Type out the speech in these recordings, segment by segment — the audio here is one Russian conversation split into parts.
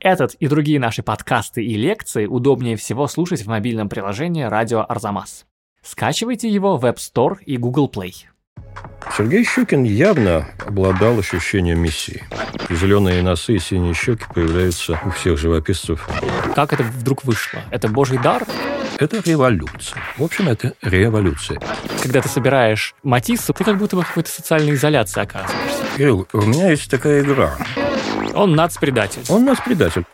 Этот и другие наши подкасты и лекции удобнее всего слушать в мобильном приложении «Радио Арзамас». Скачивайте его в App Store и Google Play. Сергей Щукин явно обладал ощущением миссии. Зеленые носы и синие щеки появляются у всех живописцев. Как это вдруг вышло? Это божий дар? Это революция. В общем, это революция. Когда ты собираешь Матисса, ты как будто бы в какой-то социальной изоляции оказываешься. Кирилл, у меня есть такая игра. Он нацпредатель. Он нацпредатель.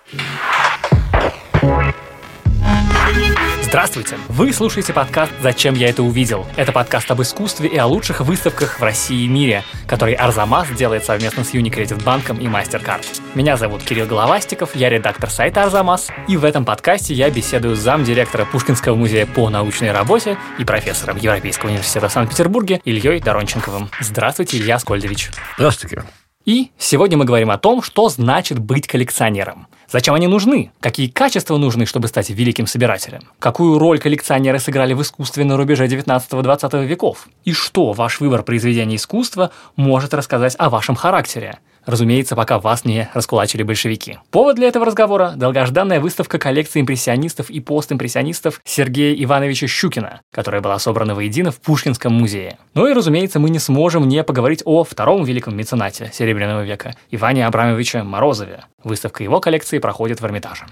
Здравствуйте! Вы слушаете подкаст «Зачем я это увидел?». Это подкаст об искусстве и о лучших выставках в России и мире, который Арзамас делает совместно с Unicredit банком и MasterCard. Меня зовут Кирилл Головастиков, я редактор сайта Арзамас, и в этом подкасте я беседую с замдиректора Пушкинского музея по научной работе и профессором Европейского университета в Санкт-Петербурге Ильей Доронченковым. Здравствуйте, Илья Скольдович. Здравствуйте, Кирилл. И сегодня мы говорим о том, что значит быть коллекционером. Зачем они нужны? Какие качества нужны, чтобы стать великим собирателем? Какую роль коллекционеры сыграли в искусстве на рубеже 19-20 веков? И что ваш выбор произведения искусства может рассказать о вашем характере? Разумеется, пока вас не раскулачили большевики. Повод для этого разговора – долгожданная выставка коллекции импрессионистов и постимпрессионистов Сергея Ивановича Щукина, которая была собрана воедино в Пушкинском музее. Ну и, разумеется, мы не сможем не поговорить о втором великом меценате Серебряного века – Иване Абрамовиче Морозове. Выставка его коллекции проходит в Эрмитаже.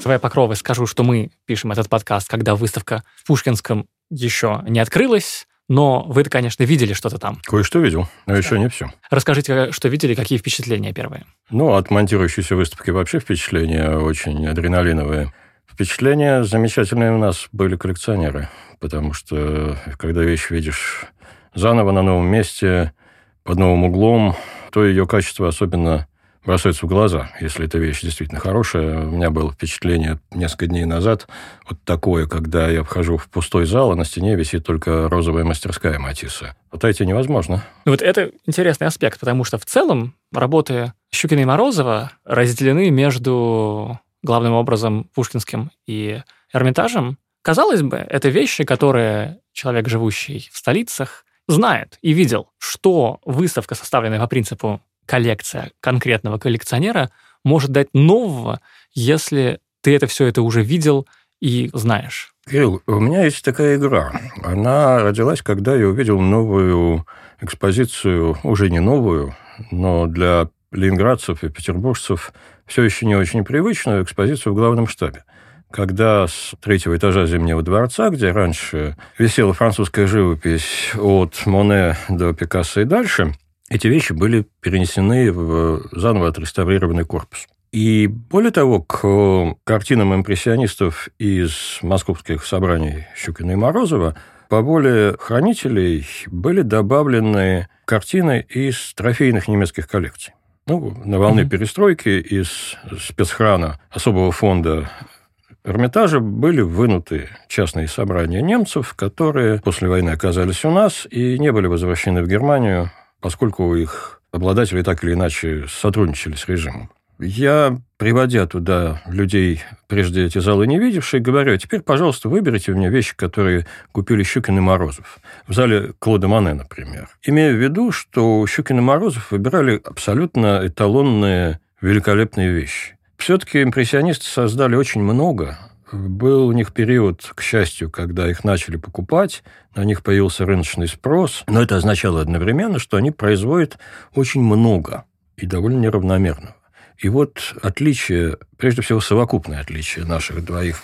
Своей покровой скажу, что мы пишем этот подкаст, когда выставка в Пушкинском еще не открылась, но вы-то, конечно, видели что-то там. Кое-что видел, но еще не все. Расскажите, что видели, какие впечатления первые? Ну, от монтирующейся выставки вообще впечатления очень адреналиновые. Впечатления замечательные у нас были коллекционеры, потому что когда вещь видишь заново на новом месте, под новым углом, то ее качество особенно бросаются в глаза, если эта вещь действительно хорошая. У меня было впечатление несколько дней назад вот такое, когда я вхожу в пустой зал, а на стене висит только розовая мастерская Матисса. Вот эти невозможно. Ну вот это интересный аспект, потому что в целом работы Щукина и Морозова разделены между главным образом Пушкинским и Эрмитажем. Казалось бы, это вещи, которые человек, живущий в столицах, знает и видел, что выставка, составленная по принципу коллекция конкретного коллекционера может дать нового, если ты это все это уже видел и знаешь. Кирилл, у меня есть такая игра. Она родилась, когда я увидел новую экспозицию, уже не новую, но для ленинградцев и петербуржцев все еще не очень привычную экспозицию в главном штабе когда с третьего этажа Зимнего дворца, где раньше висела французская живопись от Моне до Пикассо и дальше, эти вещи были перенесены в заново отреставрированный корпус. И более того, к картинам импрессионистов из московских собраний Щукина и Морозова по воле хранителей были добавлены картины из трофейных немецких коллекций. Ну, на волне mm-hmm. перестройки из спецхрана особого фонда Эрмитажа были вынуты частные собрания немцев, которые после войны оказались у нас и не были возвращены в Германию поскольку их обладатели так или иначе сотрудничали с режимом. Я, приводя туда людей, прежде эти залы не видевшие, говорю, «А теперь, пожалуйста, выберите у меня вещи, которые купили Щукин и Морозов. В зале Клода Мане, например. Имея в виду, что Щукин и Морозов выбирали абсолютно эталонные, великолепные вещи. Все-таки импрессионисты создали очень много был у них период, к счастью, когда их начали покупать, на них появился рыночный спрос, но это означало одновременно, что они производят очень много и довольно неравномерного. И вот отличие, прежде всего совокупное отличие наших двоих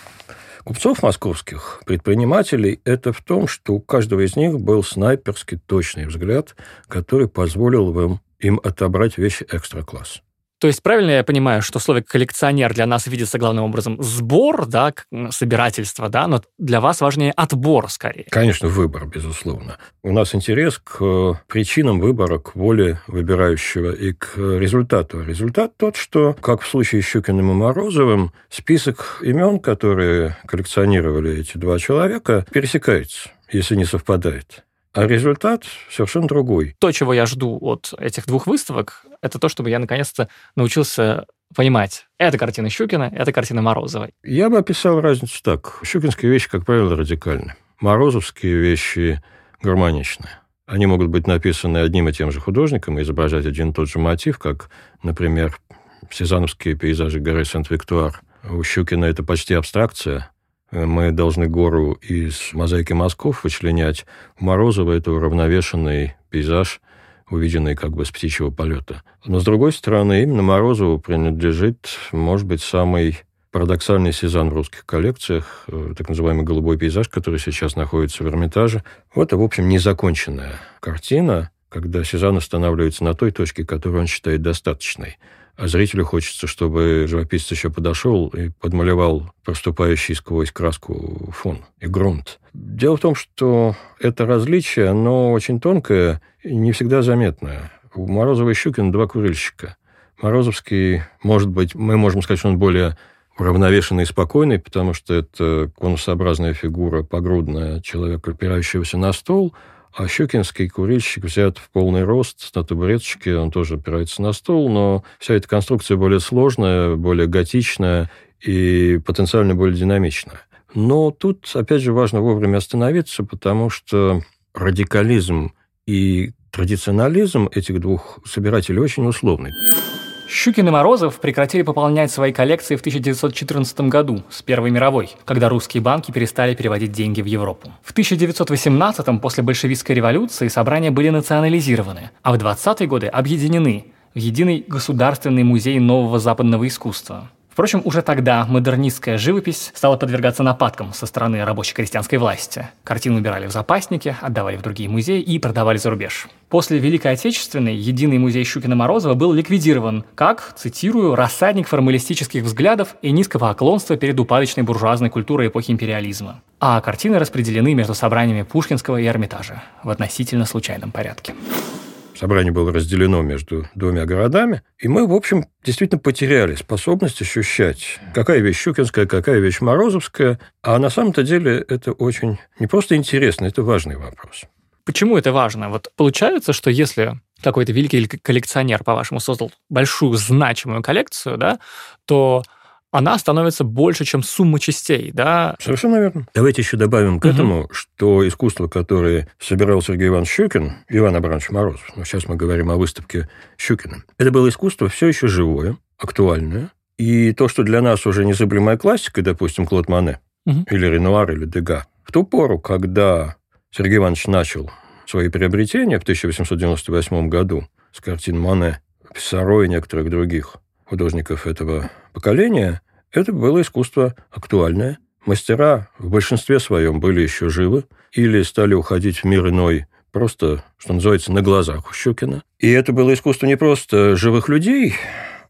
купцов московских, предпринимателей, это в том, что у каждого из них был снайперский точный взгляд, который позволил им, им отобрать вещи экстра-класса. То есть правильно я понимаю, что слово коллекционер для нас видится главным образом сбор, да, собирательство, да, но для вас важнее отбор скорее. Конечно, выбор, безусловно. У нас интерес к причинам выбора, к воле выбирающего и к результату. Результат тот, что, как в случае с Щукиным и Морозовым, список имен, которые коллекционировали эти два человека, пересекается, если не совпадает. А результат совершенно другой. То, чего я жду от этих двух выставок, это то, чтобы я наконец-то научился понимать, это картина Щукина, это картина Морозовой. Я бы описал разницу так. Щукинские вещи, как правило, радикальны. Морозовские вещи гармоничны. Они могут быть написаны одним и тем же художником и изображать один и тот же мотив, как, например, Сезановские пейзажи горы Сент-Виктуар. У Щукина это почти абстракция. Мы должны гору из мозаики мазков вычленять. Морозова это уравновешенный пейзаж, увиденный как бы с птичьего полета. Но, с другой стороны, именно Морозову принадлежит, может быть, самый парадоксальный сезон в русских коллекциях, э, так называемый «Голубой пейзаж», который сейчас находится в Эрмитаже. Вот в общем, незаконченная картина, когда Сезанн останавливается на той точке, которую он считает достаточной. А зрителю хочется, чтобы живописец еще подошел и подмалевал проступающий сквозь краску фон и грунт. Дело в том, что это различие, оно очень тонкое и не всегда заметное. У Морозова и Щукина два курильщика. Морозовский, может быть, мы можем сказать, что он более уравновешенный и спокойный, потому что это конусообразная фигура, погрудная, человека, опирающегося на стол, а щукинский курильщик взят в полный рост на табуреточке, он тоже опирается на стол, но вся эта конструкция более сложная, более готичная и потенциально более динамичная. Но тут, опять же, важно вовремя остановиться, потому что радикализм и традиционализм этих двух собирателей очень условный. Щукин и Морозов прекратили пополнять свои коллекции в 1914 году, с Первой мировой, когда русские банки перестали переводить деньги в Европу. В 1918-м, после большевистской революции, собрания были национализированы, а в 20-е годы объединены в единый государственный музей нового западного искусства. Впрочем, уже тогда модернистская живопись стала подвергаться нападкам со стороны рабочей крестьянской власти. Картины убирали в запасники, отдавали в другие музеи и продавали за рубеж. После Великой Отечественной единый музей Щукина-Морозова был ликвидирован как, цитирую, «рассадник формалистических взглядов и низкого оклонства перед упадочной буржуазной культурой эпохи империализма». А картины распределены между собраниями Пушкинского и Эрмитажа в относительно случайном порядке собрание было разделено между двумя городами, и мы, в общем, действительно потеряли способность ощущать, какая вещь Щукинская, какая вещь Морозовская, а на самом-то деле это очень не просто интересно, это важный вопрос. Почему это важно? Вот получается, что если какой-то великий коллекционер, по-вашему, создал большую значимую коллекцию, да, то она становится больше, чем сумма частей, да? Совершенно верно. Давайте еще добавим к угу. этому, что искусство, которое собирал Сергей Иванович Щукин, Иван Абрамович Морозов, но сейчас мы говорим о выставке Щукина, это было искусство все еще живое, актуальное, и то, что для нас уже незыблемая классика, допустим, Клод Мане, угу. или Ренуар, или Дега, в ту пору, когда Сергей Иванович начал свои приобретения в 1898 году с картин Мане, Писаро и некоторых других художников этого поколения, это было искусство актуальное. Мастера в большинстве своем были еще живы или стали уходить в мир иной просто, что называется, на глазах у Щукина. И это было искусство не просто живых людей,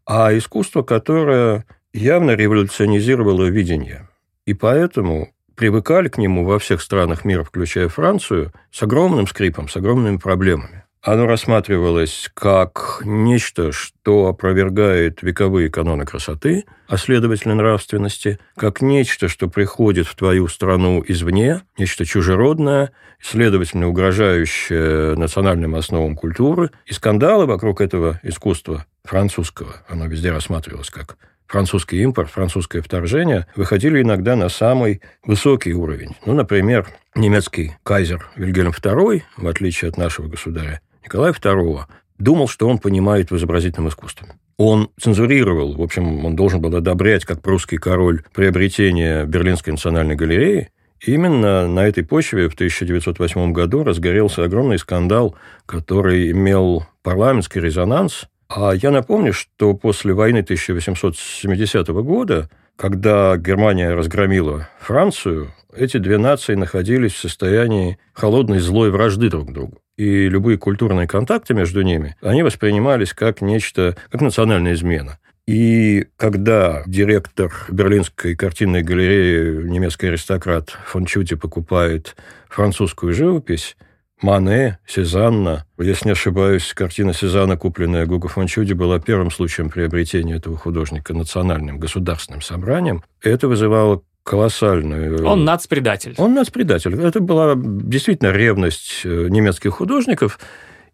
а искусство, которое явно революционизировало видение. И поэтому привыкали к нему во всех странах мира, включая Францию, с огромным скрипом, с огромными проблемами. Оно рассматривалось как нечто, что опровергает вековые каноны красоты, а следовательно нравственности, как нечто, что приходит в твою страну извне, нечто чужеродное, следовательно угрожающее национальным основам культуры. И скандалы вокруг этого искусства французского, оно везде рассматривалось как французский импорт, французское вторжение, выходили иногда на самый высокий уровень. Ну, например, немецкий кайзер Вильгельм II, в отличие от нашего государя, Николая II думал, что он понимает в изобразительном искусстве. Он цензурировал, в общем, он должен был одобрять, как прусский король, приобретение Берлинской национальной галереи. И именно на этой почве в 1908 году разгорелся огромный скандал, который имел парламентский резонанс. А я напомню, что после войны 1870 года, когда Германия разгромила Францию, эти две нации находились в состоянии холодной злой вражды друг к другу и любые культурные контакты между ними, они воспринимались как нечто, как национальная измена. И когда директор Берлинской картинной галереи, немецкий аристократ фон Чути, покупает французскую живопись, Мане, Сезанна. Если не ошибаюсь, картина Сезанна, купленная Гуго фон Чуди, была первым случаем приобретения этого художника национальным государственным собранием. Это вызывало колоссальную... Он нацпредатель. Он нацпредатель. Это была действительно ревность э, немецких художников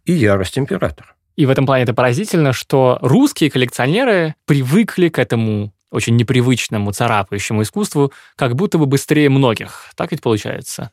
и ярость императора. И в этом плане это поразительно, что русские коллекционеры привыкли к этому очень непривычному, царапающему искусству как будто бы быстрее многих. Так ведь получается?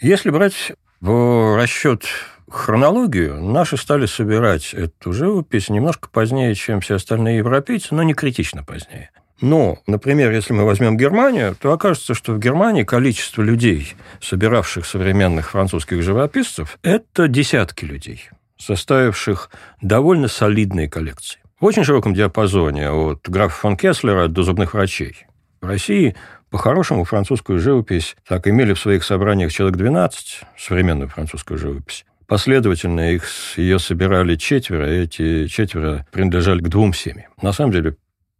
Если брать В расчет хронологию наши стали собирать эту живопись немножко позднее, чем все остальные европейцы, но не критично позднее. Но, например, если мы возьмем Германию, то окажется, что в Германии количество людей, собиравших современных французских живописцев, это десятки людей, составивших довольно солидные коллекции. В очень широком диапазоне, от графа фон Кеслера до зубных врачей. В России по-хорошему, французскую живопись так имели в своих собраниях человек 12, современную французскую живопись. Последовательно их, ее собирали четверо, и эти четверо принадлежали к двум семьям. На самом деле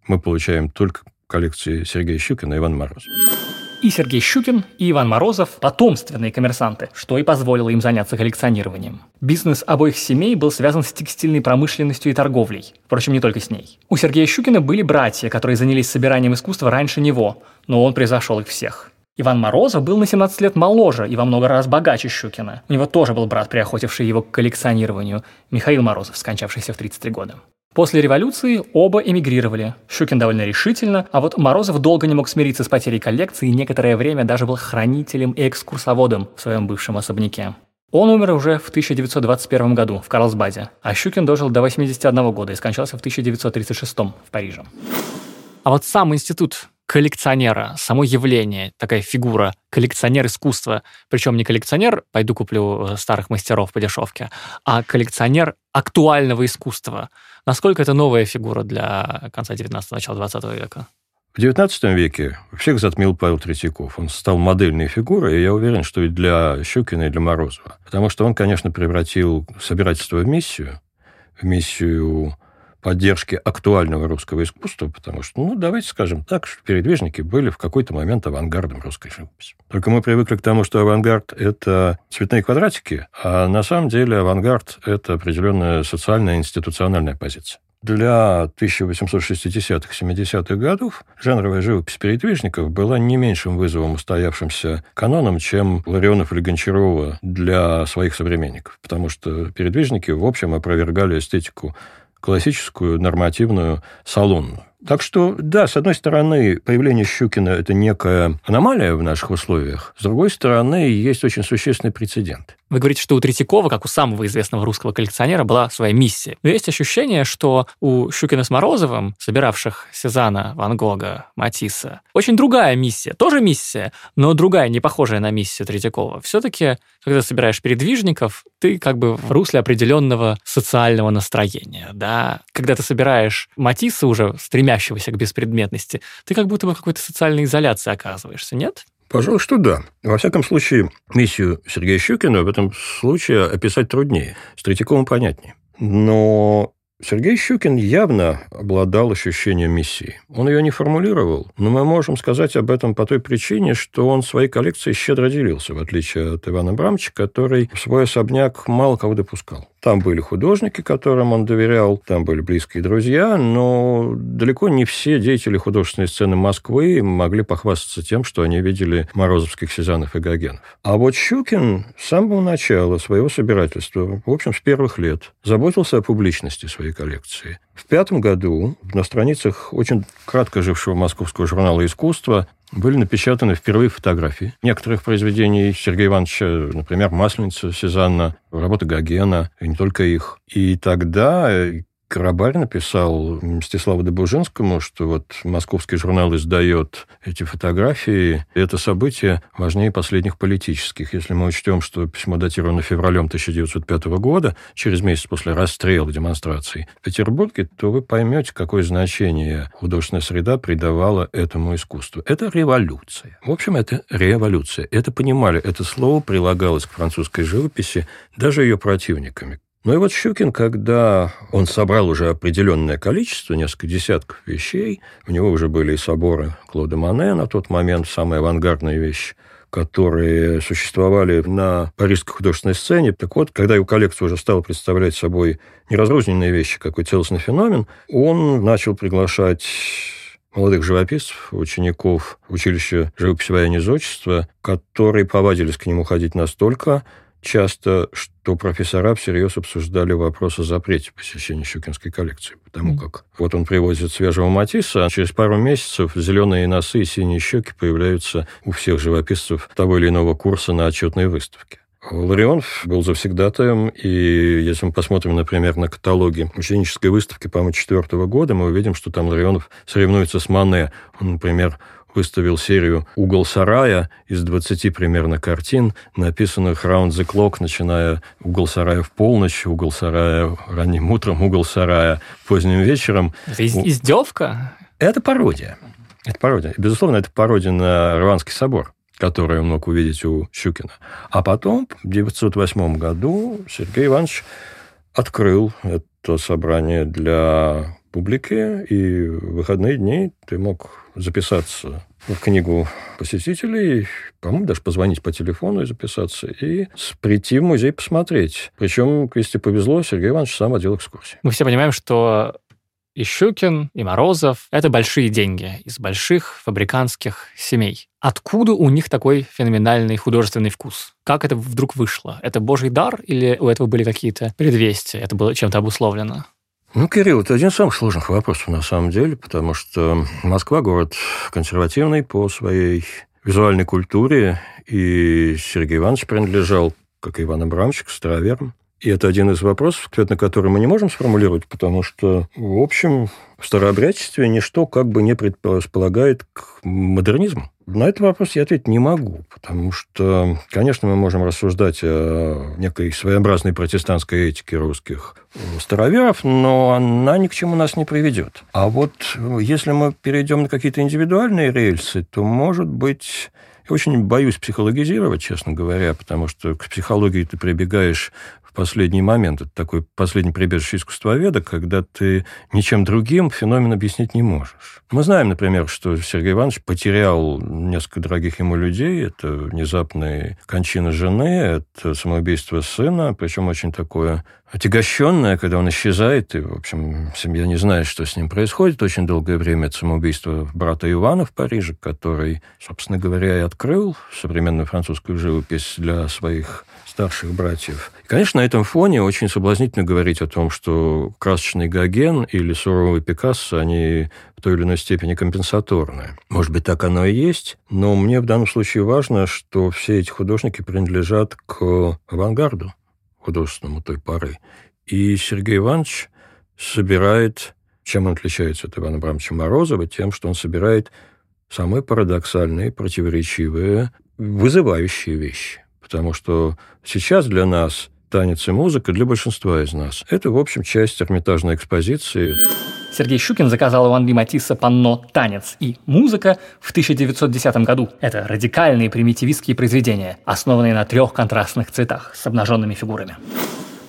мы получаем только коллекции Сергея Щукина и Ивана Морозова. И Сергей Щукин, и Иван Морозов – потомственные коммерсанты, что и позволило им заняться коллекционированием. Бизнес обоих семей был связан с текстильной промышленностью и торговлей. Впрочем, не только с ней. У Сергея Щукина были братья, которые занялись собиранием искусства раньше него, но он превзошел их всех. Иван Морозов был на 17 лет моложе и во много раз богаче Щукина. У него тоже был брат, приохотивший его к коллекционированию, Михаил Морозов, скончавшийся в 33 года. После революции оба эмигрировали. Щукин довольно решительно, а вот Морозов долго не мог смириться с потерей коллекции и некоторое время даже был хранителем и экскурсоводом в своем бывшем особняке. Он умер уже в 1921 году в Карлсбаде, а Щукин дожил до 81 года и скончался в 1936 в Париже. А вот сам институт коллекционера, само явление, такая фигура, коллекционер искусства, причем не коллекционер, пойду куплю э, старых мастеров по дешевке, а коллекционер актуального искусства. Насколько это новая фигура для конца 19-го, начала 20 века? В XIX веке всех затмил Павел Третьяков. Он стал модельной фигурой, и я уверен, что и для Щукина, и для Морозова. Потому что он, конечно, превратил собирательство в миссию, в миссию поддержки актуального русского искусства, потому что, ну, давайте скажем так, что передвижники были в какой-то момент авангардом русской живописи. Только мы привыкли к тому, что авангард – это цветные квадратики, а на самом деле авангард – это определенная социальная институциональная позиция. Для 1860-70-х годов жанровая живопись передвижников была не меньшим вызовом устоявшимся каноном, чем Ларионов или Гончарова для своих современников, потому что передвижники, в общем, опровергали эстетику классическую, нормативную, салонную. Так что, да, с одной стороны, появление Щукина – это некая аномалия в наших условиях. С другой стороны, есть очень существенный прецедент. Вы говорите, что у Третьякова, как у самого известного русского коллекционера, была своя миссия. Но есть ощущение, что у Щукина с Морозовым, собиравших Сезана, Ван Гога, Матисса, очень другая миссия. Тоже миссия, но другая, не похожая на миссию Третьякова. Все-таки, когда собираешь передвижников, ты как бы в русле определенного социального настроения. Да? Когда ты собираешь Матисса уже стремящегося к беспредметности, ты как будто бы в какой-то социальной изоляции оказываешься, нет? Пожалуй, что да. Во всяком случае, миссию Сергея Щукина в этом случае описать труднее. С Третьяковым понятнее. Но Сергей Щукин явно обладал ощущением миссии. Он ее не формулировал, но мы можем сказать об этом по той причине, что он своей коллекцией щедро делился, в отличие от Ивана Брамча, который в свой особняк мало кого допускал. Там были художники, которым он доверял, там были близкие друзья, но далеко не все деятели художественной сцены Москвы могли похвастаться тем, что они видели Морозовских, Сезанов и Гогенов. А вот Щукин с самого начала своего собирательства, в общем, с первых лет, заботился о публичности своей коллекции. В пятом году на страницах очень кратко жившего московского журнала «Искусство» были напечатаны впервые фотографии некоторых произведений Сергея Ивановича, например, «Масленица» Сезанна, работы Гогена, и не только их. И тогда Карабарь написал Мстиславу Добужинскому, что вот московский журнал издает эти фотографии. И это событие важнее последних политических. Если мы учтем, что письмо датировано февралем 1905 года, через месяц после расстрела демонстраций в Петербурге, то вы поймете, какое значение художественная среда придавала этому искусству. Это революция. В общем, это революция. Это понимали. Это слово прилагалось к французской живописи даже ее противниками. Ну и вот Щукин, когда он собрал уже определенное количество, несколько десятков вещей, у него уже были и соборы Клода Мане на тот момент, самые авангардные вещи, которые существовали на парижской художественной сцене. Так вот, когда его коллекция уже стала представлять собой не разрозненные вещи, какой целостный феномен, он начал приглашать молодых живописцев, учеников училища живописи военного изотчества, которые повадились к нему ходить настолько часто, что профессора всерьез обсуждали вопрос о запрете посещения Щукинской коллекции, потому как вот он привозит свежего Матисса, а через пару месяцев зеленые носы и синие щеки появляются у всех живописцев того или иного курса на отчетной выставке. Ларионов был завсегдатаем, и если мы посмотрим, например, на каталоги ученической выставки, по-моему, четвертого года, мы увидим, что там Ларионов соревнуется с Мане. Он, например, выставил серию «Угол сарая» из 20 примерно картин, написанных «Round the Clock», начиная «Угол сарая в полночь», «Угол сарая ранним утром», «Угол сарая поздним вечером». Это издевка? Это пародия. Это пародия. Безусловно, это пародия на Рванский собор который он мог увидеть у Щукина. А потом, в 1908 году, Сергей Иванович открыл это собрание для публики, и в выходные дни ты мог записаться в книгу посетителей, по-моему, даже позвонить по телефону и записаться, и прийти в музей посмотреть. Причем, если повезло, Сергей Иванович сам отдел экскурсии. Мы все понимаем, что и Щукин, и Морозов — это большие деньги из больших фабриканских семей. Откуда у них такой феноменальный художественный вкус? Как это вдруг вышло? Это божий дар или у этого были какие-то предвестия? Это было чем-то обусловлено? Ну, Кирилл, это один из самых сложных вопросов на самом деле, потому что Москва город консервативный по своей визуальной культуре, и Сергей Иванович принадлежал, как и Иван Абрамович, к староверам. И это один из вопросов, ответ на который мы не можем сформулировать, потому что, в общем, в старообрядчестве ничто как бы не предполагает к модернизму. На этот вопрос я ответить не могу, потому что, конечно, мы можем рассуждать о некой своеобразной протестантской этике русских староверов, но она ни к чему нас не приведет. А вот если мы перейдем на какие-то индивидуальные рельсы, то, может быть, я очень боюсь психологизировать, честно говоря, потому что к психологии ты прибегаешь последний момент. Это такой последний прибежище искусствоведа, когда ты ничем другим феномен объяснить не можешь. Мы знаем, например, что Сергей Иванович потерял несколько дорогих ему людей. Это внезапная кончина жены, это самоубийство сына, причем очень такое отягощенное, когда он исчезает, и, в общем, семья не знает, что с ним происходит. Очень долгое время это самоубийство брата Ивана в Париже, который, собственно говоря, и открыл современную французскую живопись для своих старших братьев. И, конечно, на этом фоне очень соблазнительно говорить о том, что красочный Гоген или суровый Пикассо, они в той или иной степени компенсаторны. Может быть, так оно и есть, но мне в данном случае важно, что все эти художники принадлежат к авангарду художественному той поры. И Сергей Иванович собирает... Чем он отличается от Ивана Абрамовича Морозова? Тем, что он собирает самые парадоксальные, противоречивые, вызывающие вещи потому что сейчас для нас танец и музыка, для большинства из нас, это, в общем, часть Эрмитажной экспозиции. Сергей Щукин заказал у Анри Матисса панно «Танец и музыка» в 1910 году. Это радикальные примитивистские произведения, основанные на трех контрастных цветах с обнаженными фигурами.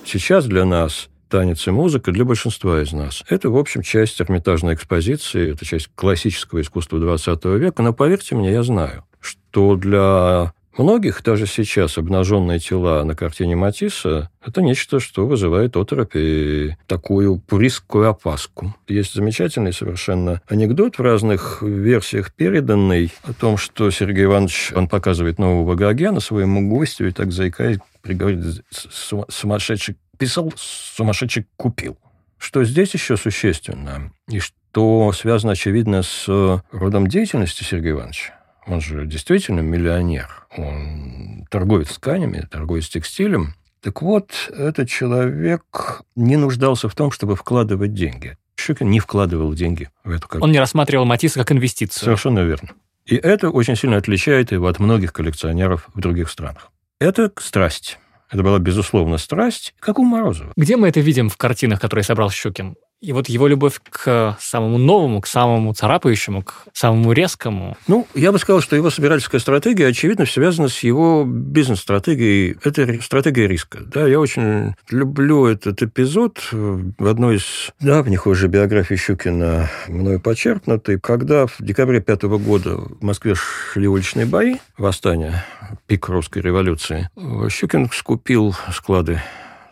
Сейчас для нас танец и музыка для большинства из нас. Это, в общем, часть Эрмитажной экспозиции, это часть классического искусства XX века, но поверьте мне, я знаю, что для Многих даже сейчас обнаженные тела на картине Матисса – это нечто, что вызывает оторопь и такую пуристскую опаску. Есть замечательный совершенно анекдот в разных версиях переданный о том, что Сергей Иванович, он показывает нового Гогена своему гостю и так заикаясь, приговорит, сумасшедший писал, сумасшедший купил. Что здесь еще существенно, и что связано, очевидно, с родом деятельности Сергея Ивановича, он же действительно миллионер. Он торгует тканями, торгует текстилем. Так вот, этот человек не нуждался в том, чтобы вкладывать деньги. Щукин не вкладывал деньги в эту картину. Он не рассматривал Матисса как инвестицию. Совершенно верно. И это очень сильно отличает его от многих коллекционеров в других странах. Это страсть. Это была, безусловно, страсть, как у Морозова. Где мы это видим в картинах, которые собрал Щукин? И вот его любовь к самому новому, к самому царапающему, к самому резкому. Ну, я бы сказал, что его собирательская стратегия, очевидно, связана с его бизнес-стратегией. Это стратегия риска. Да, я очень люблю этот эпизод в одной из давних уже биографий Щукина, мною почерпнутый, когда в декабре пятого года в Москве шли уличные бои, восстание, пик русской революции, Щукин скупил склады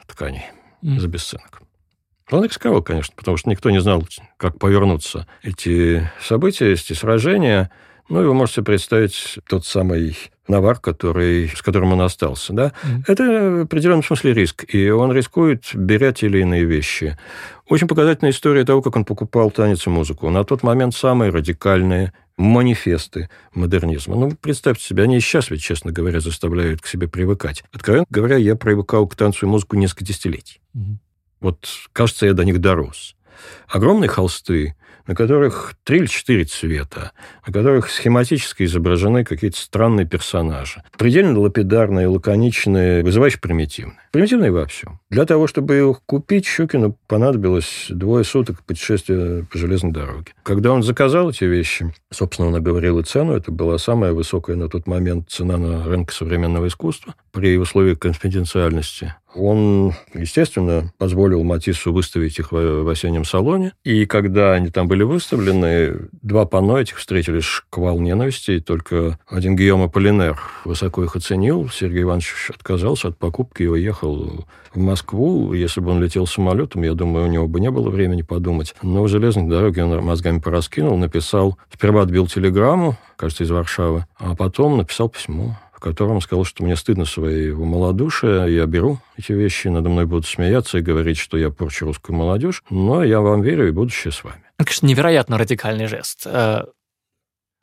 тканей за бесценок. Он рисковал, конечно, потому что никто не знал, как повернуться эти события, эти сражения. Ну, и вы можете представить тот самый навар, который, с которым он остался. Да? Mm. Это в определенном смысле риск. И он рискует, беря те или иные вещи. Очень показательная история того, как он покупал танец и музыку. На тот момент самые радикальные манифесты модернизма. Ну, представьте себе, они сейчас ведь, честно говоря, заставляют к себе привыкать. Откровенно говоря, я привыкал к танцу и музыку несколько десятилетий. Угу. Вот, кажется, я до них дорос. Огромные холсты, на которых три или четыре цвета, на которых схематически изображены какие-то странные персонажи. Предельно лапидарные, лаконичные, вызывающе примитивные. Примитивные во всем. Для того, чтобы их купить, Щукину понадобилось двое суток путешествия по железной дороге. Когда он заказал эти вещи, собственно, он оговорил и цену. Это была самая высокая на тот момент цена на рынке современного искусства при условиях конфиденциальности. Он, естественно, позволил Матиссу выставить их в осеннем салоне. И когда они там были выставлены, два панно этих встретили шквал ненависти. И только один Гийом Аполлинер высоко их оценил. Сергей Иванович отказался от покупки и уехал в Москву. Если бы он летел самолетом, я думаю, у него бы не было времени подумать. Но в железной дороге он мозгами пораскинул, написал, сперва отбил телеграмму, кажется, из Варшавы, а потом написал письмо котором сказал, что мне стыдно своего малодушия, я беру эти вещи, надо мной будут смеяться и говорить, что я порчу русскую молодежь, но я вам верю и будущее с вами. Это, конечно, невероятно радикальный жест э,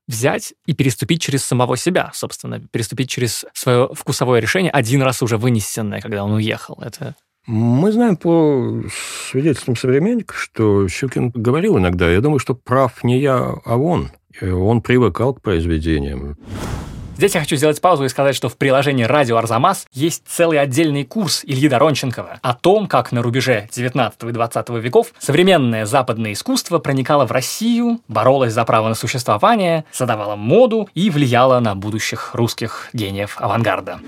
взять и переступить через самого себя, собственно, переступить через свое вкусовое решение, один раз уже вынесенное, когда он уехал. Это мы знаем по свидетельствам современников, что Щукин говорил иногда, я думаю, что прав не я, а он. Он привыкал к произведениям. Здесь я хочу сделать паузу и сказать, что в приложении «Радио Арзамас» есть целый отдельный курс Ильи Доронченкова о том, как на рубеже 19 и 20 веков современное западное искусство проникало в Россию, боролось за право на существование, задавало моду и влияло на будущих русских гениев авангарда.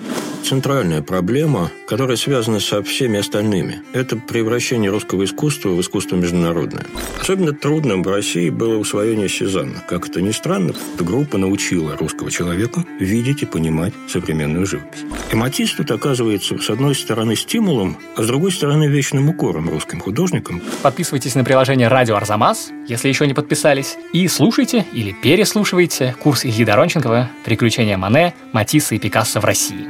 Центральная проблема, которая связана со всеми остальными, это превращение русского искусства в искусство международное. Особенно трудным в России было усвоение Сезанна. Как это ни странно, эта группа научила русского человека видеть и понимать современную живопись. И Матисс тут оказывается, с одной стороны, стимулом, а с другой стороны, вечным укором русским художникам. Подписывайтесь на приложение «Радио Арзамас», если еще не подписались, и слушайте или переслушивайте курс Ильи Доронченкова «Приключения Мане, Матисса и Пикассо в России».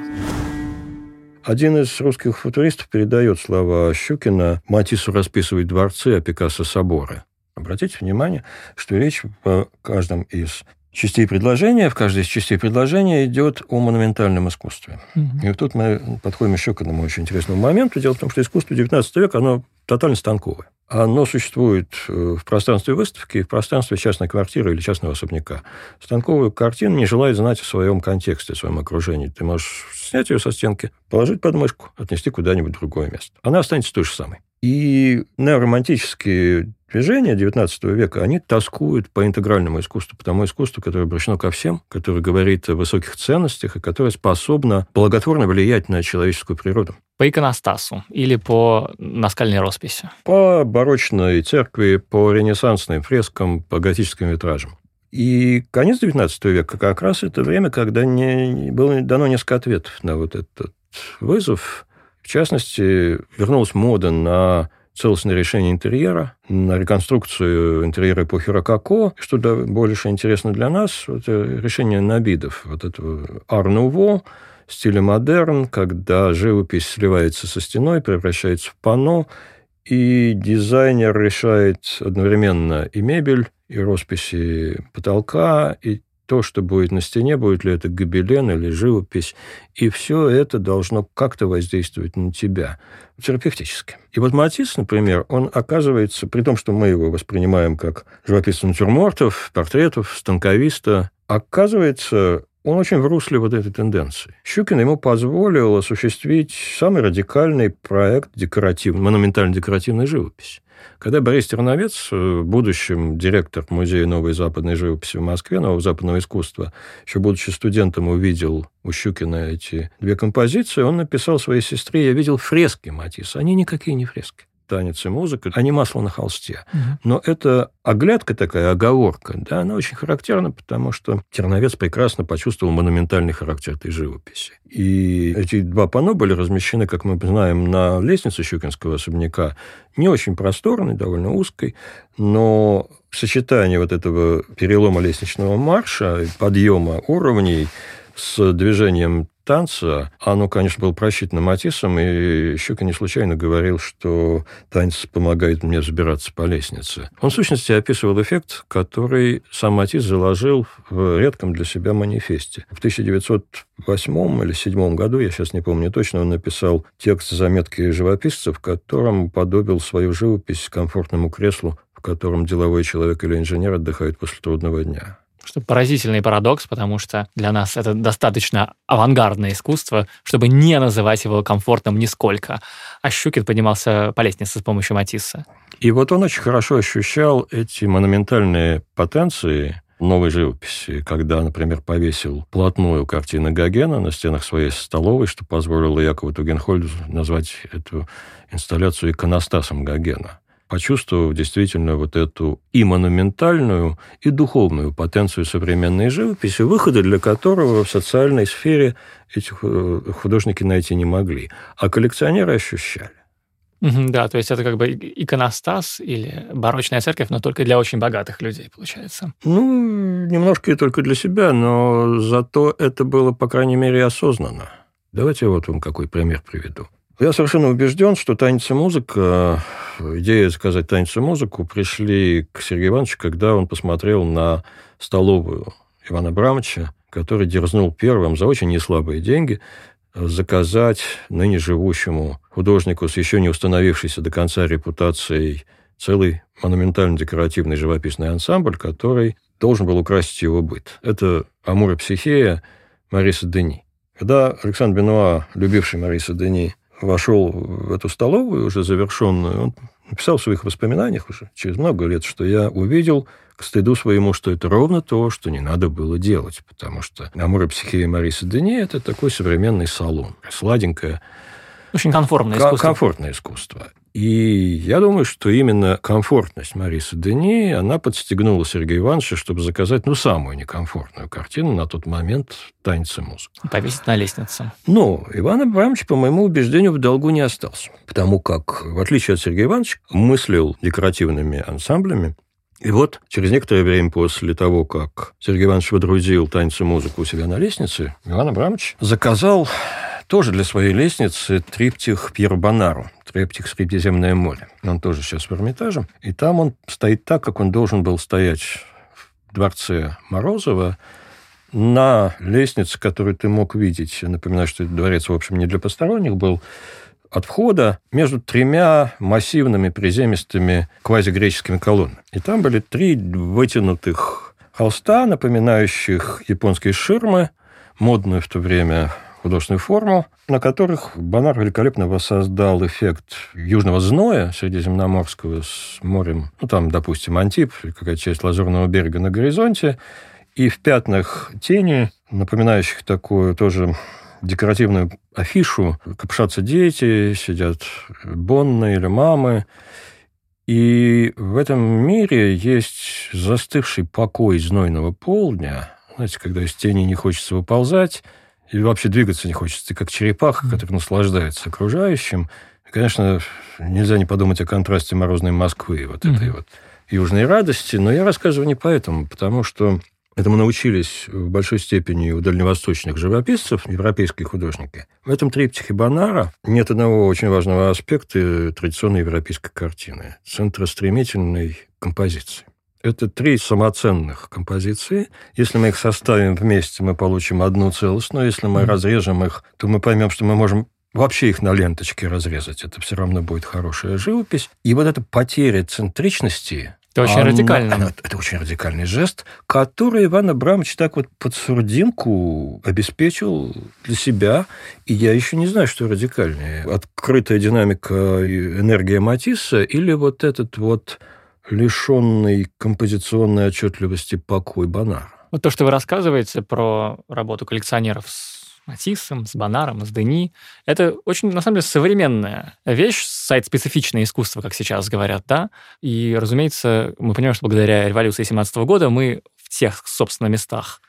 Один из русских футуристов передает слова Щукина «Матиссу расписывает дворцы, а Пикассо – соборы». Обратите внимание, что речь по каждом из частей предложения, в каждой из частей предложения идет о монументальном искусстве. Mm-hmm. И вот тут мы подходим еще к одному очень интересному моменту. Дело в том, что искусство XIX века, оно тотально станковое. Оно существует э, в пространстве выставки, в пространстве частной квартиры или частного особняка. Станковую картину не желает знать о своем контексте, о своем окружении. Ты можешь снять ее со стенки, положить под мышку, отнести куда-нибудь в другое место. Она останется той же самой. И неоромантические движения XIX века, они тоскуют по интегральному искусству, по тому искусству, которое обращено ко всем, которое говорит о высоких ценностях и которое способно благотворно влиять на человеческую природу. По иконостасу или по наскальной росписи? По барочной церкви, по ренессансным фрескам, по готическим витражам. И конец XIX века как раз это время, когда не, было дано несколько ответов на вот этот вызов. В частности, вернулась мода на целостное решение интерьера, на реконструкцию интерьера эпохи Рококо. Что больше интересно для нас, это решение Набидов, вот этого Ар-Нуво, стиля модерн, когда живопись сливается со стеной, превращается в панно, и дизайнер решает одновременно и мебель, и росписи потолка, и то, что будет на стене, будет ли это гобелен или живопись, и все это должно как-то воздействовать на тебя терапевтически. И вот Матисс, например, он оказывается, при том, что мы его воспринимаем как живописца натюрмортов, портретов, станковиста, оказывается, он очень в русле вот этой тенденции. Щукин ему позволил осуществить самый радикальный проект декоративной, монументально-декоративной живописи. Когда Борис Терновец, э, в будущем директор Музея новой западной живописи в Москве, нового западного искусства, еще будучи студентом, увидел у Щукина эти две композиции, он написал своей сестре, я видел фрески Матисса. Они никакие не фрески танец и музыка, а не масло на холсте. Угу. Но это оглядка такая, оговорка, да, она очень характерна, потому что Терновец прекрасно почувствовал монументальный характер этой живописи. И эти два панно были размещены, как мы знаем, на лестнице Щукинского особняка, не очень просторной, довольно узкой, но сочетание вот этого перелома лестничного марша, подъема уровней с движением танца, оно, конечно, было просчитано Матиссом, и Щука не случайно говорил, что танец помогает мне забираться по лестнице. Он, в сущности, описывал эффект, который сам Матисс заложил в редком для себя манифесте. В 1908 или 1907 году, я сейчас не помню точно, он написал текст заметки живописца, в котором подобил свою живопись комфортному креслу, в котором деловой человек или инженер отдыхают после трудного дня. Что поразительный парадокс, потому что для нас это достаточно авангардное искусство, чтобы не называть его комфортным нисколько. А Щукин поднимался по лестнице с помощью Матисса. И вот он очень хорошо ощущал эти монументальные потенции новой живописи, когда, например, повесил плотную картину Гогена на стенах своей столовой, что позволило Якову Тугенхольду назвать эту инсталляцию иконостасом Гогена почувствовав действительно вот эту и монументальную, и духовную потенцию современной живописи, выхода для которого в социальной сфере эти художники найти не могли, а коллекционеры ощущали. Да, то есть это как бы иконостас или барочная церковь, но только для очень богатых людей, получается. Ну, немножко и только для себя, но зато это было, по крайней мере, осознанно. Давайте я вот вам какой пример приведу. Я совершенно убежден, что танец и музыка, идея заказать танец и музыку пришли к Сергею Ивановичу, когда он посмотрел на столовую Ивана Абрамовича, который дерзнул первым за очень неслабые деньги заказать ныне живущему художнику с еще не установившейся до конца репутацией целый монументально-декоративный живописный ансамбль, который должен был украсить его быт. Это «Амур и психея» Мариса Дени. Когда Александр Бенуа, любивший Мариса Дени, вошел в эту столовую уже завершенную, он написал в своих воспоминаниях уже через много лет, что я увидел к стыду своему, что это ровно то, что не надо было делать, потому что Амура Психея Мариса Дени – это такой современный салон, сладенькое, очень комфортное искусство. Комфортное искусство. И я думаю, что именно комфортность Марисы Дени, она подстегнула Сергея Ивановича, чтобы заказать, ну, самую некомфортную картину на тот момент «Танец и музыка». Повесить на лестнице. Но Иван Абрамович, по моему убеждению, в долгу не остался. Потому как, в отличие от Сергея Ивановича, мыслил декоративными ансамблями, и вот через некоторое время после того, как Сергей Иванович водрузил танец и музыку у себя на лестнице, Иван Абрамович заказал тоже для своей лестницы триптих Пьер Бонару, триптих «Средиземное море». Он тоже сейчас в Эрмитаже. И там он стоит так, как он должен был стоять в дворце Морозова, на лестнице, которую ты мог видеть. Напоминаю, что этот дворец, в общем, не для посторонних был, от входа между тремя массивными приземистыми квазигреческими колоннами. И там были три вытянутых холста, напоминающих японские ширмы, модную в то время художественную форму, на которых Бонар великолепно воссоздал эффект южного зноя средиземноморского с морем, ну, там, допустим, Антип, какая-то часть Лазурного берега на горизонте, и в пятнах тени, напоминающих такую тоже декоративную афишу, копшатся дети, сидят бонны или мамы, и в этом мире есть застывший покой знойного полдня, знаете, когда из тени не хочется выползать, и вообще двигаться не хочется. Ты как черепаха, который наслаждается окружающим. И, конечно, нельзя не подумать о контрасте морозной Москвы, вот mm-hmm. этой вот южной радости. Но я рассказываю не поэтому, потому что Этому научились в большой степени у дальневосточных живописцев, европейские художники. В этом триптихе Бонара нет одного очень важного аспекта традиционной европейской картины – центростремительной композиции. Это три самоценных композиции. Если мы их составим вместе, мы получим одну целостную. Если мы mm-hmm. разрежем их, то мы поймем, что мы можем вообще их на ленточке разрезать. Это все равно будет хорошая живопись. И вот эта потеря центричности, это очень она, радикально. Она, это очень радикальный жест, который Иван Абрамович так вот под сурдинку обеспечил для себя. И я еще не знаю, что радикальнее. Открытая динамика энергия Матисса или вот этот вот лишенный композиционной отчетливости покой Бонар. Вот то, что вы рассказываете про работу коллекционеров с Матиссом, с Бонаром, с Дени, это очень, на самом деле, современная вещь, сайт-специфичное искусство, как сейчас говорят, да, и, разумеется, мы понимаем, что благодаря революции 17 года мы в тех, собственно, местах,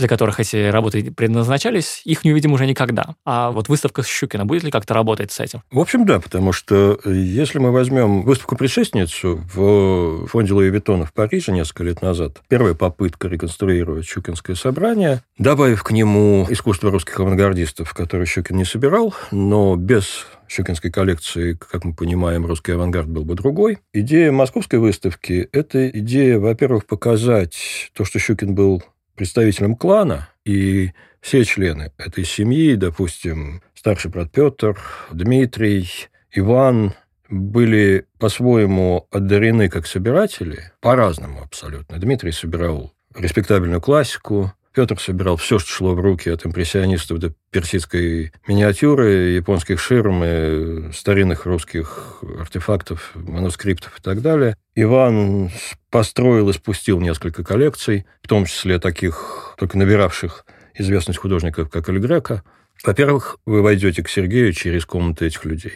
для которых эти работы предназначались, их не увидим уже никогда. А вот выставка Щукина будет ли как-то работать с этим? В общем, да, потому что э, если мы возьмем выставку-предшественницу в фонде Луи Виттона в Париже несколько лет назад, первая попытка реконструировать Щукинское собрание, добавив к нему искусство русских авангардистов, которые Щукин не собирал, но без Щукинской коллекции, как мы понимаем, русский авангард был бы другой. Идея московской выставки – это идея, во-первых, показать то, что Щукин был представителем клана, и все члены этой семьи, допустим, старший брат Петр, Дмитрий, Иван, были по-своему одарены как собиратели, по-разному абсолютно. Дмитрий собирал респектабельную классику, Петр собирал все, что шло в руки от импрессионистов до персидской миниатюры, японских ширм, старинных русских артефактов, манускриптов и так далее. Иван построил и спустил несколько коллекций, в том числе таких, только набиравших известность художников, как Эль Грека. Во-первых, вы войдете к Сергею через комнаты этих людей.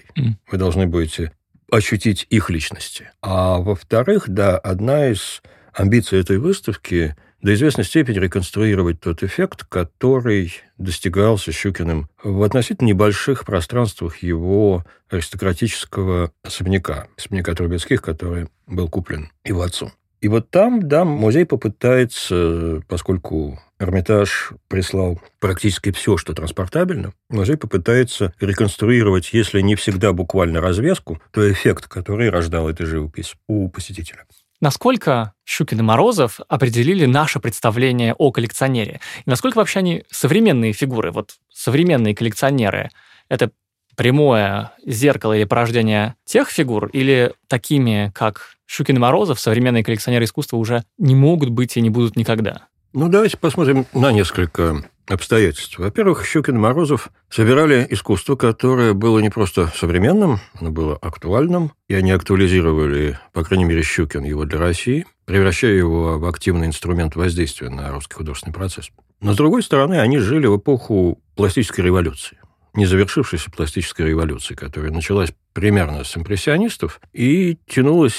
Вы должны будете ощутить их личности. А во-вторых, да, одна из амбиций этой выставки до известной степени реконструировать тот эффект, который достигался Щукиным в относительно небольших пространствах его аристократического особняка, особняка Трубецких, который был куплен его отцом. И вот там, да, музей попытается, поскольку Эрмитаж прислал практически все, что транспортабельно, музей попытается реконструировать, если не всегда буквально развеску, то эффект, который рождал эта живопись у посетителя. Насколько Щукин и Морозов определили наше представление о коллекционере? И насколько вообще они современные фигуры? Вот современные коллекционеры — это прямое зеркало или порождение тех фигур, или такими, как Щукин и Морозов, современные коллекционеры искусства уже не могут быть и не будут никогда? Ну, давайте посмотрим на несколько обстоятельств. Во-первых, Щукин и Морозов собирали искусство, которое было не просто современным, оно было актуальным, и они актуализировали, по крайней мере, Щукин его для России, превращая его в активный инструмент воздействия на русский художественный процесс. Но, с другой стороны, они жили в эпоху пластической революции не завершившейся пластической революции, которая началась примерно с импрессионистов и тянулась,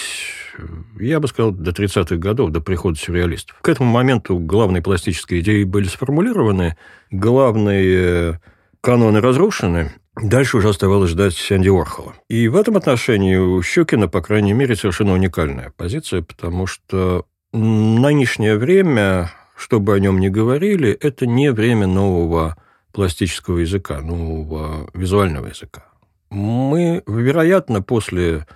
я бы сказал, до 30-х годов, до прихода сюрреалистов. К этому моменту главные пластические идеи были сформулированы, главные каноны разрушены, Дальше уже оставалось ждать Сэнди Уорхола. И в этом отношении у Щукина, по крайней мере, совершенно уникальная позиция, потому что нынешнее время, что бы о нем ни говорили, это не время нового пластического языка, нового визуального языка. Мы, вероятно, после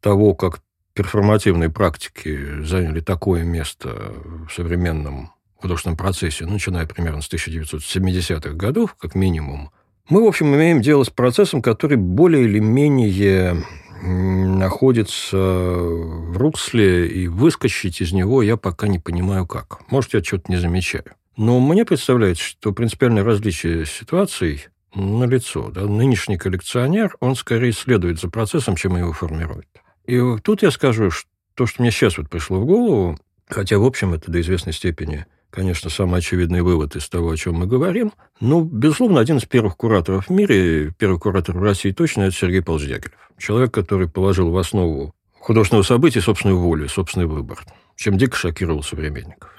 того, как перформативные практики заняли такое место в современном художественном процессе, начиная примерно с 1970-х годов, как минимум, мы, в общем, имеем дело с процессом, который более или менее находится в русле, и выскочить из него я пока не понимаю как. Может, я что-то не замечаю. Но мне представляется, что принципиальное различие ситуаций налицо. Да? Нынешний коллекционер, он скорее следует за процессом, чем его формирует. И тут я скажу, что то, что мне сейчас вот пришло в голову, хотя, в общем, это до известной степени, конечно, самый очевидный вывод из того, о чем мы говорим, ну, безусловно, один из первых кураторов в мире, первый куратор в России точно, это Сергей Павлович Дягилев. Человек, который положил в основу художественного события собственную волю, собственный выбор, чем дико шокировал современников.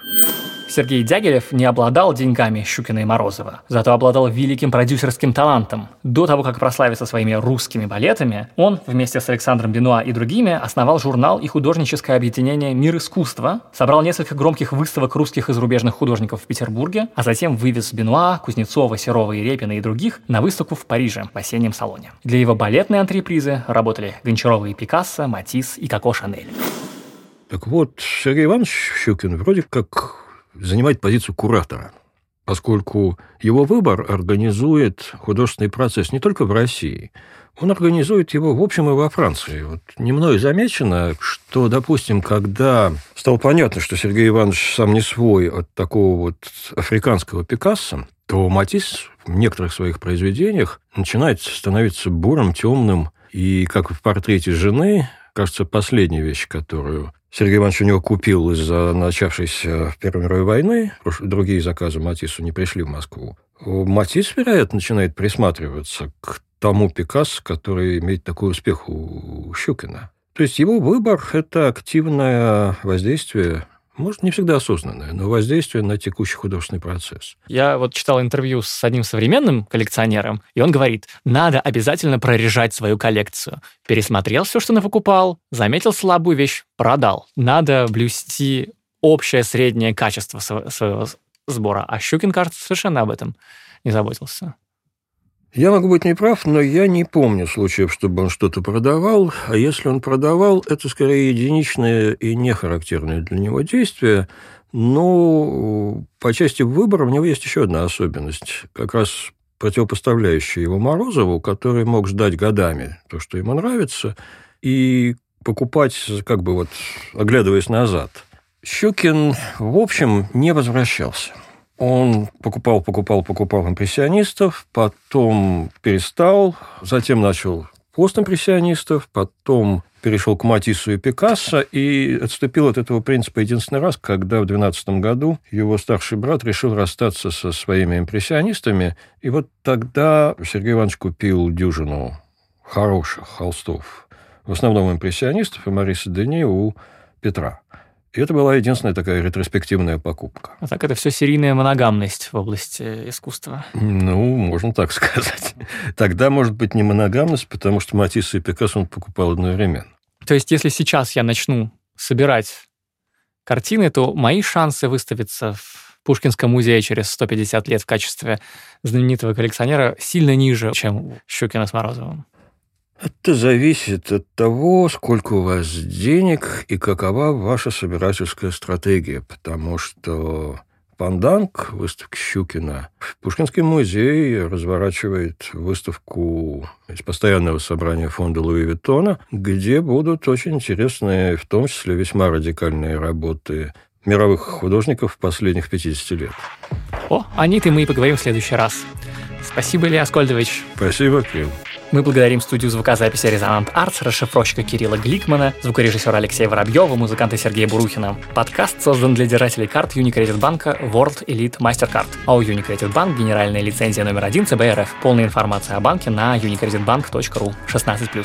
Сергей Дягилев не обладал деньгами Щукина и Морозова, зато обладал великим продюсерским талантом. До того, как прославиться своими русскими балетами, он вместе с Александром Бенуа и другими основал журнал и художническое объединение «Мир искусства», собрал несколько громких выставок русских и зарубежных художников в Петербурге, а затем вывез Бенуа, Кузнецова, Серова и Репина и других на выставку в Париже в осеннем салоне. Для его балетной антрепризы работали Гончарова и Пикассо, Матисс и Коко Шанель. Так вот, Сергей Иванович Щукин вроде как занимает позицию куратора, поскольку его выбор организует художественный процесс не только в России, он организует его, в общем, и во Франции. Вот не мной замечено, что, допустим, когда стало понятно, что Сергей Иванович сам не свой от такого вот африканского Пикассо, то Матисс в некоторых своих произведениях начинает становиться бурым, темным, и, как в портрете жены, кажется, последняя вещь, которую Сергей Иванович у него купил из-за начавшейся Первой мировой войны. Другие заказы Матису не пришли в Москву. Матис, вероятно, начинает присматриваться к тому Пикассо, который имеет такой успех у Щукина. То есть его выбор – это активное воздействие может, не всегда осознанное, но воздействие на текущий художественный процесс. Я вот читал интервью с одним современным коллекционером, и он говорит, надо обязательно прорежать свою коллекцию. Пересмотрел все, что навыкупал, заметил слабую вещь, продал. Надо блюсти общее среднее качество своего сбора. А Щукин, кажется, совершенно об этом не заботился. Я могу быть неправ, но я не помню случаев, чтобы он что-то продавал. А если он продавал, это скорее единичное и не характерное для него действие. Но по части выбора у него есть еще одна особенность, как раз противопоставляющая его Морозову, который мог ждать годами то, что ему нравится, и покупать, как бы вот оглядываясь назад. Щукин, в общем, не возвращался. Он покупал, покупал, покупал импрессионистов, потом перестал, затем начал постимпрессионистов, потом перешел к Матиссу и Пикассо и отступил от этого принципа единственный раз, когда в 12 году его старший брат решил расстаться со своими импрессионистами, и вот тогда Сергей Иванович купил дюжину хороших холстов, в основном импрессионистов и Мариса Дени у Петра. И это была единственная такая ретроспективная покупка. А так это все серийная моногамность в области искусства. Ну, можно так сказать. Тогда, может быть, не моногамность, потому что Матисса и Пикассо он покупал одновременно. То есть, если сейчас я начну собирать картины, то мои шансы выставиться в Пушкинском музее через 150 лет в качестве знаменитого коллекционера сильно ниже, чем Щукина с Морозовым. Это зависит от того, сколько у вас денег и какова ваша собирательская стратегия, потому что Панданг, выставки Щукина, Пушкинский музей разворачивает выставку из постоянного собрания фонда Луи Виттона, где будут очень интересные, в том числе весьма радикальные работы мировых художников последних 50 лет. О, о них-то мы и поговорим в следующий раз. Спасибо, Илья Аскольдович. Спасибо, Кирилл. Мы благодарим студию звукозаписи «Резонант Артс», расшифровщика Кирилла Гликмана, звукорежиссера Алексея Воробьева, музыканта Сергея Бурухина. Подкаст создан для держателей карт Unicredit банка World Elite Mastercard. А у Unicredit Bank генеральная лицензия номер один ЦБРФ. Полная информация о банке на unicreditbank.ru 16+.